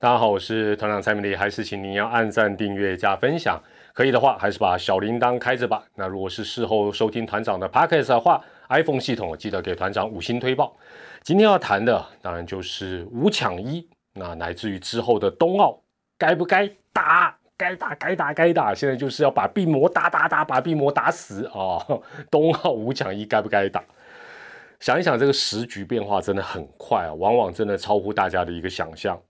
大家好，我是团长蔡明丽，还是请您要按赞、订阅、加分享，可以的话还是把小铃铛开着吧。那如果是事后收听团长的 podcast 的话，iPhone 系统记得给团长五星推报。今天要谈的当然就是五抢一，那乃至于之后的冬奥该不该打？该打该打该打，现在就是要把病魔打打打，把病魔打死啊！冬奥五抢一该不该打？想一想，这个时局变化真的很快啊，往往真的超乎大家的一个想象。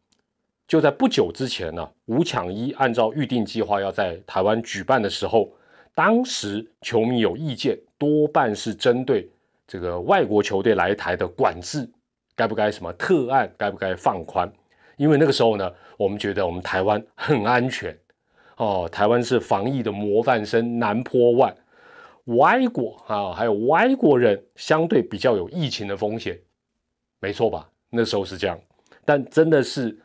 就在不久之前呢，五抢一按照预定计划要在台湾举办的时候，当时球迷有意见，多半是针对这个外国球队来台的管制，该不该什么特案，该不该放宽？因为那个时候呢，我们觉得我们台湾很安全。哦，台湾是防疫的模范生，南坡万，外国啊，还有外国人相对比较有疫情的风险，没错吧？那时候是这样，但真的是，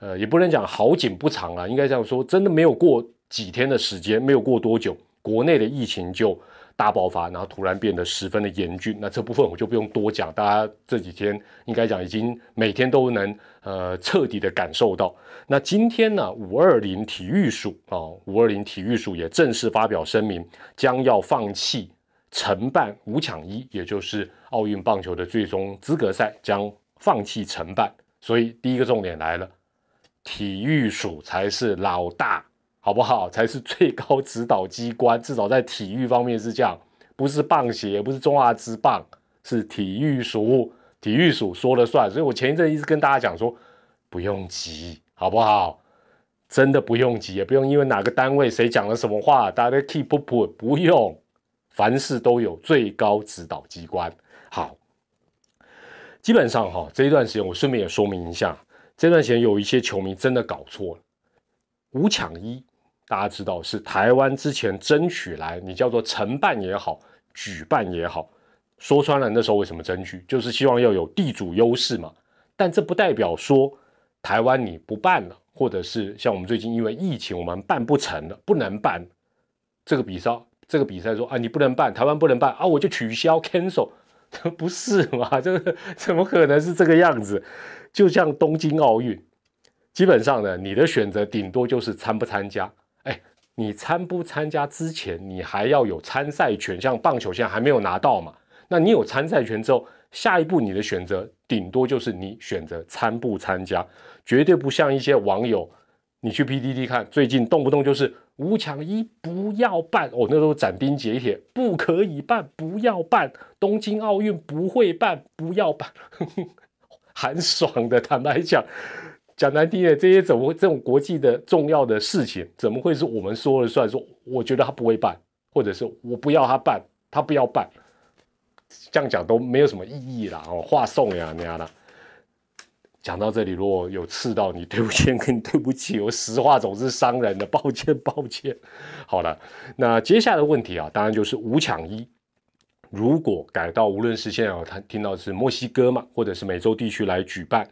呃，也不能讲好景不长啊，应该这样说，真的没有过几天的时间，没有过多久，国内的疫情就。大爆发，然后突然变得十分的严峻。那这部分我就不用多讲，大家这几天应该讲已经每天都能呃彻底的感受到。那今天呢，五二零体育署啊，五二零体育署也正式发表声明，将要放弃承办五抢一，也就是奥运棒球的最终资格赛，将放弃承办。所以第一个重点来了，体育署才是老大。好不好？才是最高指导机关，至少在体育方面是这样，不是棒协，不是中华职棒，是体育署，体育署说了算。所以我前一阵一直跟大家讲说，不用急，好不好？真的不用急，也不用因为哪个单位谁讲了什么话，大家 keep up，不用，凡事都有最高指导机关。好，基本上哈，这一段时间我顺便也说明一下，这段时间有一些球迷真的搞错了，五抢一。大家知道是台湾之前争取来，你叫做承办也好，举办也好，说穿了那时候为什么争取，就是希望要有地主优势嘛。但这不代表说台湾你不办了，或者是像我们最近因为疫情我们办不成了，不能办这个比赛，这个比赛说啊你不能办，台湾不能办啊，我就取消 cancel，不是嘛？这 个怎么可能是这个样子？就像东京奥运，基本上呢，你的选择顶多就是参不参加。哎你参不参加之前，你还要有参赛权，像棒球现在还没有拿到嘛？那你有参赛权之后，下一步你的选择顶多就是你选择参不参加，绝对不像一些网友，你去 PDD 看，最近动不动就是五抢一不要办哦，那时候斩钉截铁不可以办，不要办，东京奥运不会办，不要办，很爽的，坦白讲。讲难听点，这些怎么会这种国际的重要的事情，怎么会是我们说了算？说我觉得他不会办，或者是我不要他办，他不要办，这样讲都没有什么意义啦。哦，话送呀那样的。讲到这里，如果有刺到你，对不起，跟你对不起，我实话总是伤人的，抱歉，抱歉。好了，那接下来的问题啊，当然就是五抢一，如果改到无论是现在有他听到是墨西哥嘛，或者是美洲地区来举办。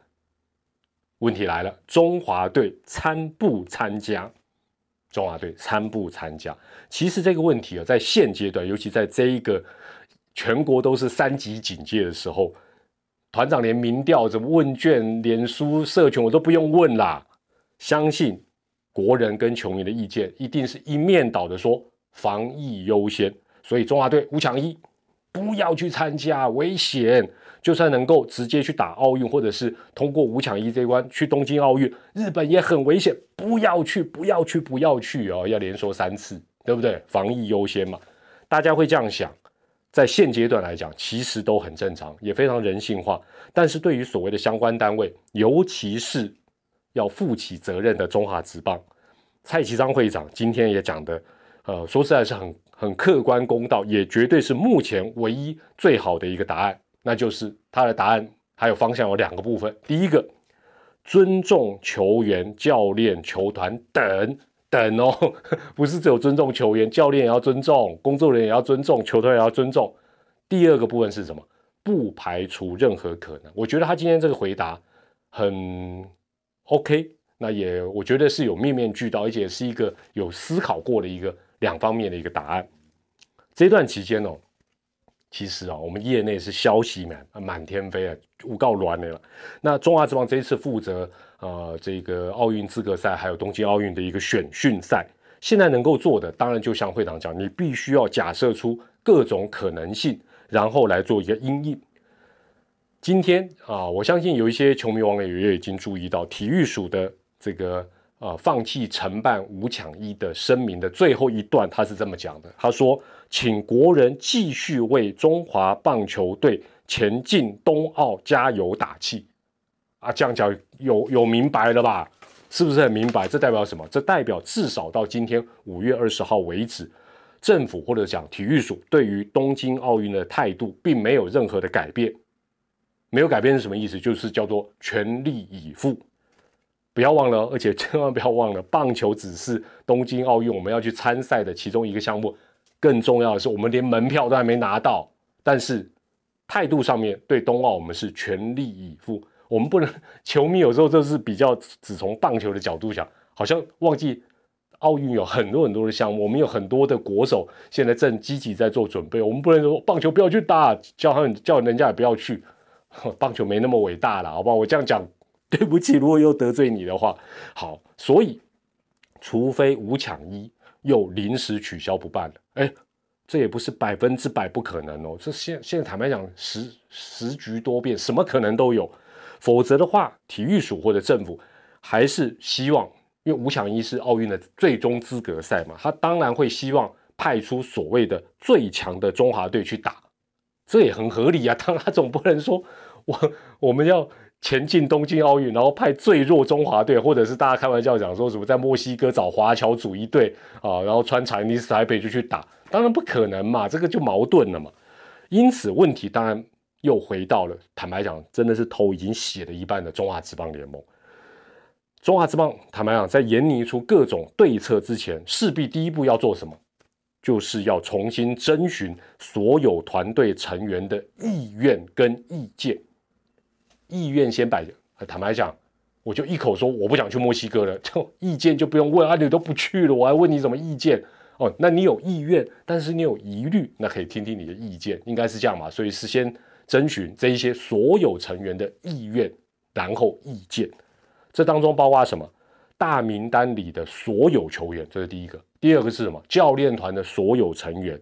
问题来了，中华队参不参加？中华队参不参加？其实这个问题啊，在现阶段，尤其在这一个全国都是三级警戒的时候，团长连民调、怎么问卷、脸书社群我都不用问啦。相信国人跟球迷的意见，一定是一面倒的说防疫优先，所以中华队五强一不要去参加，危险。就算能够直接去打奥运，或者是通过五抢一这一关去东京奥运，日本也很危险，不要去，不要去，不要去哦！要连说三次，对不对？防疫优先嘛，大家会这样想，在现阶段来讲，其实都很正常，也非常人性化。但是对于所谓的相关单位，尤其是要负起责任的中华职棒，蔡其章会长今天也讲的，呃，说实在是很很客观公道，也绝对是目前唯一最好的一个答案。那就是他的答案，还有方向有两个部分。第一个，尊重球员、教练、球团等等哦，不是只有尊重球员、教练也要尊重，工作人员也要尊重，球队也要尊重。第二个部分是什么？不排除任何可能。我觉得他今天这个回答很 OK，那也我觉得是有面面俱到，而且是一个有思考过的一个两方面的一个答案。这段期间哦。其实啊，我们业内是消息满满天飞啊，无告乱的了。那中华职棒这一次负责呃这个奥运资格赛还有东京奥运的一个选训赛，现在能够做的，当然就像会长讲，你必须要假设出各种可能性，然后来做一个应应。今天啊，我相信有一些球迷网友也已经注意到体育署的这个呃放弃承办五抢一的声明的最后一段，他是这么讲的，他说。请国人继续为中华棒球队前进冬奥加油打气啊！这样讲有有明白了吧？是不是很明白？这代表什么？这代表至少到今天五月二十号为止，政府或者讲体育署对于东京奥运的态度并没有任何的改变。没有改变是什么意思？就是叫做全力以赴。不要忘了，而且千万不要忘了，棒球只是东京奥运我们要去参赛的其中一个项目。更重要的是，我们连门票都还没拿到，但是态度上面对冬奥我们是全力以赴。我们不能球迷有时候就是比较只从棒球的角度想，好像忘记奥运有很多很多的项目，我们有很多的国手现在正积极在做准备。我们不能说棒球不要去打，叫他们叫人家也不要去，棒球没那么伟大了，好不好？我这样讲，对不起，如果又得罪你的话，好，所以除非五抢一。又临时取消不办了，哎，这也不是百分之百不可能哦。这现现在坦白讲，时时局多变，什么可能都有。否则的话，体育署或者政府还是希望，因为五强一是奥运的最终资格赛嘛，他当然会希望派出所谓的最强的中华队去打，这也很合理啊。当他总不能说我我们要。前进东京奥运，然后派最弱中华队，或者是大家开玩笑讲说什么在墨西哥找华侨组一队啊，然后穿彩尼斯台北就去打，当然不可能嘛，这个就矛盾了嘛。因此问题当然又回到了，坦白讲，真的是头已经血了一半的中华职棒联盟。中华职棒坦白讲，在研拟出各种对策之前，势必第一步要做什么，就是要重新征询所有团队成员的意愿跟意见。意愿先摆，坦白讲，我就一口说我不想去墨西哥了，就意见就不用问啊，你都不去了，我还问你什么意见？哦，那你有意愿，但是你有疑虑，那可以听听你的意见，应该是这样嘛？所以是先征询这一些所有成员的意愿，然后意见，这当中包括什么？大名单里的所有球员，这是第一个；第二个是什么？教练团的所有成员；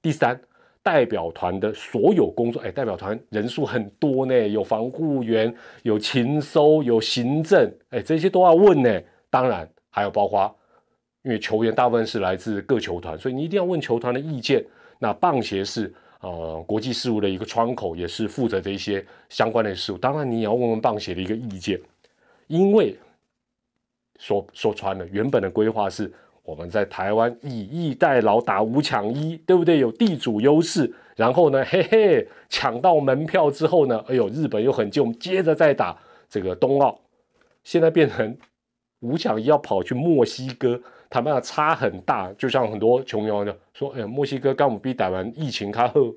第三。代表团的所有工作，哎，代表团人数很多呢，有防护员，有勤收，有行政，哎，这些都要问呢。当然还有包括，因为球员大部分是来自各球团，所以你一定要问球团的意见。那棒协是呃国际事务的一个窗口，也是负责这些相关的事务。当然你也要问问棒协的一个意见，因为说说穿了，原本的规划是。我们在台湾以逸待劳打五抢一，对不对？有地主优势，然后呢，嘿嘿，抢到门票之后呢，哎呦，日本又很近，我们接着再打这个冬奥。现在变成五抢一要跑去墨西哥，他们差很大。就像很多穷游的说，哎，墨西哥刚我们比打完疫情开后，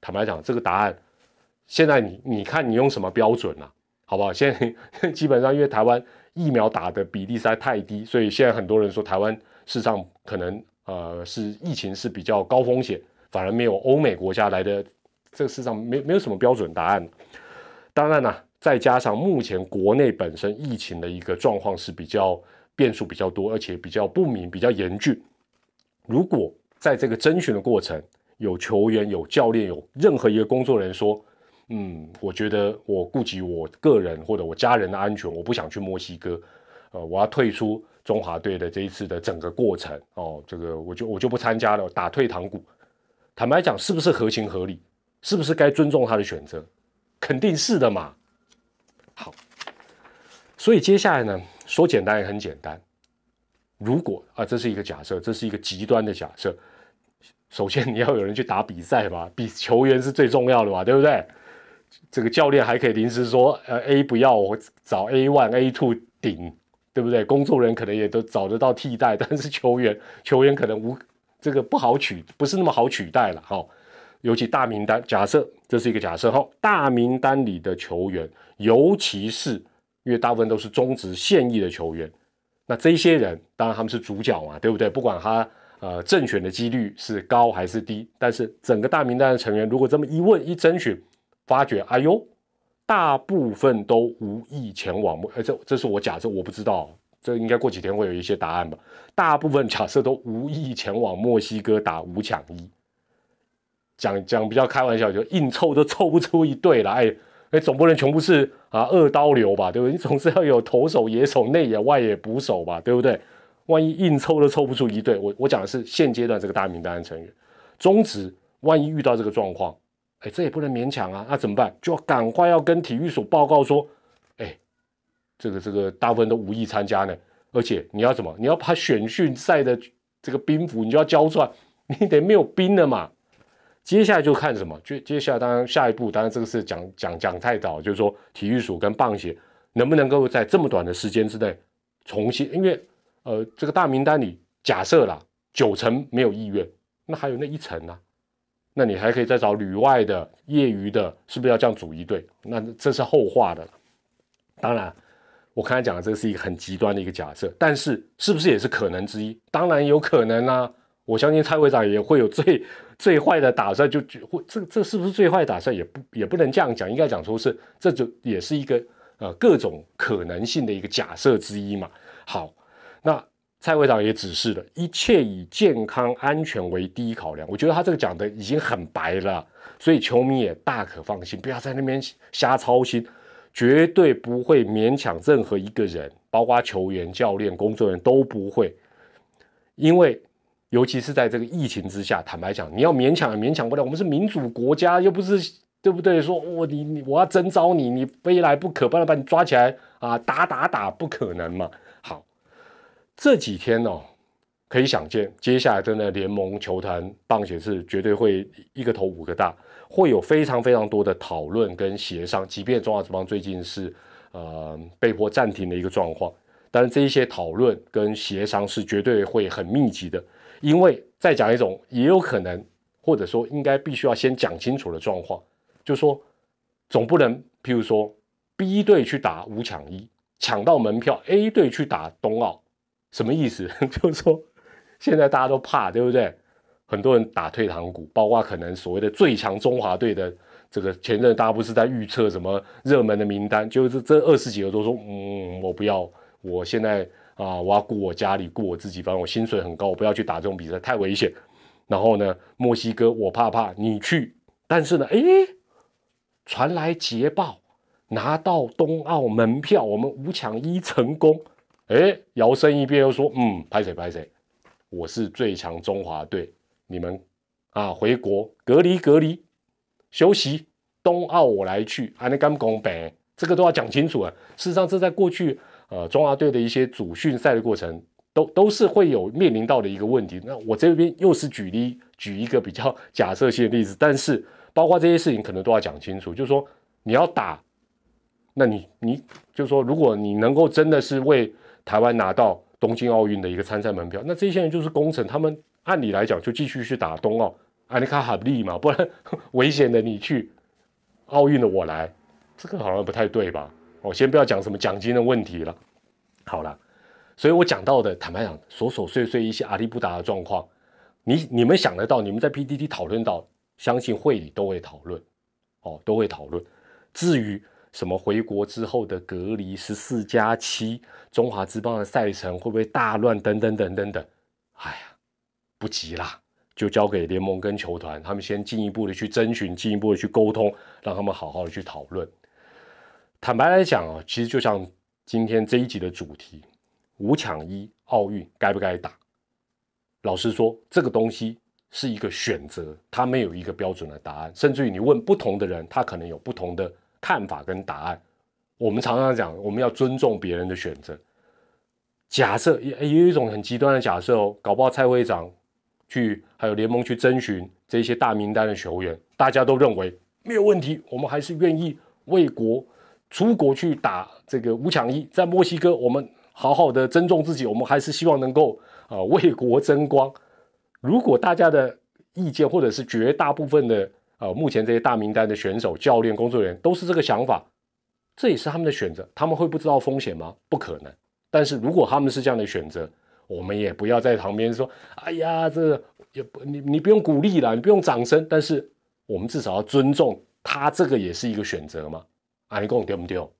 坦白讲，这个答案现在你你看你用什么标准啊？好不好？现在基本上因为台湾疫苗打的比例实在太低，所以现在很多人说台湾。事实上，可能呃是疫情是比较高风险，反而没有欧美国家来的这个世上没没有什么标准答案。当然了，再加上目前国内本身疫情的一个状况是比较变数比较多，而且比较不明、比较严峻。如果在这个征询的过程，有球员、有教练、有任何一个工作人员说：“嗯，我觉得我顾及我个人或者我家人的安全，我不想去墨西哥，呃，我要退出。”中华队的这一次的整个过程哦，这个我就我就不参加了，打退堂鼓。坦白讲，是不是合情合理？是不是该尊重他的选择？肯定是的嘛。好，所以接下来呢，说简单也很简单。如果啊，这是一个假设，这是一个极端的假设。首先你要有人去打比赛吧，比球员是最重要的嘛，对不对？这个教练还可以临时说，呃，A 不要，我找 A one、A two 顶。对不对？工作人可能也都找得到替代，但是球员球员可能无这个不好取，不是那么好取代了哈。尤其大名单，假设这是一个假设哈，大名单里的球员，尤其是因为大部分都是中职现役的球员，那这些人当然他们是主角嘛，对不对？不管他呃正选的几率是高还是低？但是整个大名单的成员如果这么一问一征询，发觉哎呦，大部分都无意前往。呃，这这是我假设，我不知道，这应该过几天会有一些答案吧。大部分假设都无意前往墨西哥打五抢一。讲讲比较开玩笑，就硬凑都凑不出一队来。哎，总不能全部是啊二刀流吧，对不对？你总是要有投手、野手、内野、外野捕手吧，对不对？万一硬凑都凑不出一队，我我讲的是现阶段这个大名单的成员，中职万一遇到这个状况，哎，这也不能勉强啊，那怎么办？就要赶快要跟体育署报告说，哎，这个这个大部分都无意参加呢，而且你要怎么？你要把选训赛的这个兵符你就要交出来，你得没有兵了嘛。接下来就看什么？接接下来当然下一步，当然这个是讲讲讲太早，就是说体育署跟棒协能不能够在这么短的时间之内重新，因为呃这个大名单里假设啦九成没有意愿，那还有那一层呢？那你还可以再找旅外的业余的，是不是要这样组一队？那这是后话的。当然，我刚才讲的这是一个很极端的一个假设，但是是不是也是可能之一？当然有可能啊。我相信蔡会长也会有最最坏的打算，就会这这是不是最坏打算？也不也不能这样讲，应该讲说是这就也是一个呃各种可能性的一个假设之一嘛。好，那蔡会长也指示了一切以健康安全为第一考量。我觉得他这个讲的已经很白了，所以球迷也大可放心，不要在那边瞎操心，绝对不会勉强任何一个人，包括球员、教练、工作人员都不会，因为。尤其是在这个疫情之下，坦白讲，你要勉强也勉强不了。我们是民主国家，又不是对不对？说我你你我要征召你，你非来不可，不然把你抓起来啊打打打，不可能嘛。这几天哦，可以想见，接下来真的联盟球团棒协是绝对会一个头五个大，会有非常非常多的讨论跟协商。即便中华职棒最近是呃被迫暂停的一个状况，但是这一些讨论跟协商是绝对会很密集的。因为再讲一种也有可能，或者说应该必须要先讲清楚的状况，就是说总不能，譬如说 B 队去打五抢一，抢到门票，A 队去打冬奥，什么意思？就是说现在大家都怕，对不对？很多人打退堂鼓，包括可能所谓的最强中华队的这个前任，大家不是在预测什么热门的名单，就是这二十几个都说，嗯，我不要，我现在。啊！我要顾我家里，顾我自己，反正我薪水很高，我不要去打这种比赛，太危险。然后呢，墨西哥我怕怕，你去。但是呢，哎，传来捷报，拿到冬奥门票，我们五抢一成功。哎，摇身一变又说，嗯，拍谁拍谁，我是最强中华队，你们啊回国隔离隔离休息，冬奥我来去，还能干公平？这个都要讲清楚啊。事实上，这在过去。呃，中华队的一些主训赛的过程，都都是会有面临到的一个问题。那我这边又是举例举一个比较假设性的例子，但是包括这些事情可能都要讲清楚。就是说你要打，那你你就说，如果你能够真的是为台湾拿到东京奥运的一个参赛门票，那这些人就是功臣，他们按理来讲就继续去打冬奥，安尼卡哈利嘛，不然危险的你去奥运的我来，这个好像不太对吧？我先不要讲什么奖金的问题了，好了，所以我讲到的，坦白讲，琐琐碎碎一些阿里布达的状况，你你们想得到，你们在 PDD 讨论到，相信会里都会讨论，哦，都会讨论。至于什么回国之后的隔离十四加七，中华之邦的赛程会不会大乱等等等等等，哎呀，不急啦，就交给联盟跟球团，他们先进一步的去征询，进一步的去沟通，让他们好好的去讨论。坦白来讲啊，其实就像今天这一集的主题，五抢一奥运该不该打？老实说，这个东西是一个选择，它没有一个标准的答案。甚至于你问不同的人，他可能有不同的看法跟答案。我们常常讲，我们要尊重别人的选择。假设也也有一种很极端的假设哦，搞不好蔡会长去还有联盟去征询这些大名单的球员，大家都认为没有问题，我们还是愿意为国。出国去打这个五强一，在墨西哥，我们好好的尊重自己，我们还是希望能够啊为国争光。如果大家的意见，或者是绝大部分的呃目前这些大名单的选手、教练、工作人员都是这个想法，这也是他们的选择。他们会不知道风险吗？不可能。但是如果他们是这样的选择，我们也不要在旁边说，哎呀，这也不你你不用鼓励了，你不用掌声，但是我们至少要尊重他，这个也是一个选择嘛。啊，你跟我丢不丢？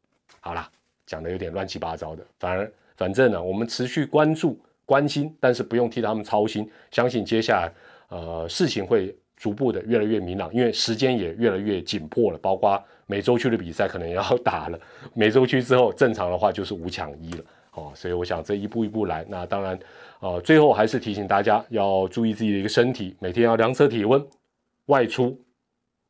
好啦，讲的有点乱七八糟的，反而反正呢，我们持续关注关心，但是不用替他们操心，相信接下来呃事情会逐步的越来越明朗，因为时间也越来越紧迫了，包括美洲区的比赛可能也要 打了，美洲区之后正常的话就是五抢一了。哦，所以我想这一步一步来，那当然，呃，最后还是提醒大家要注意自己的一个身体，每天要量测体温，外出，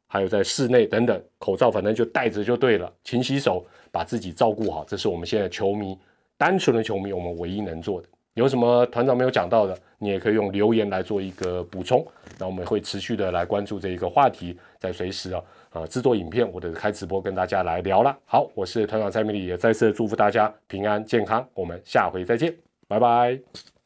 还有在室内等等，口罩反正就戴着就对了，勤洗手，把自己照顾好，这是我们现在球迷单纯的球迷我们唯一能做的。有什么团长没有讲到的，你也可以用留言来做一个补充，那我们会持续的来关注这一个话题，在随时啊。啊，制作影片或者开直播跟大家来聊了。好，我是团长蔡明礼，也再次祝福大家平安健康。我们下回再见，拜拜。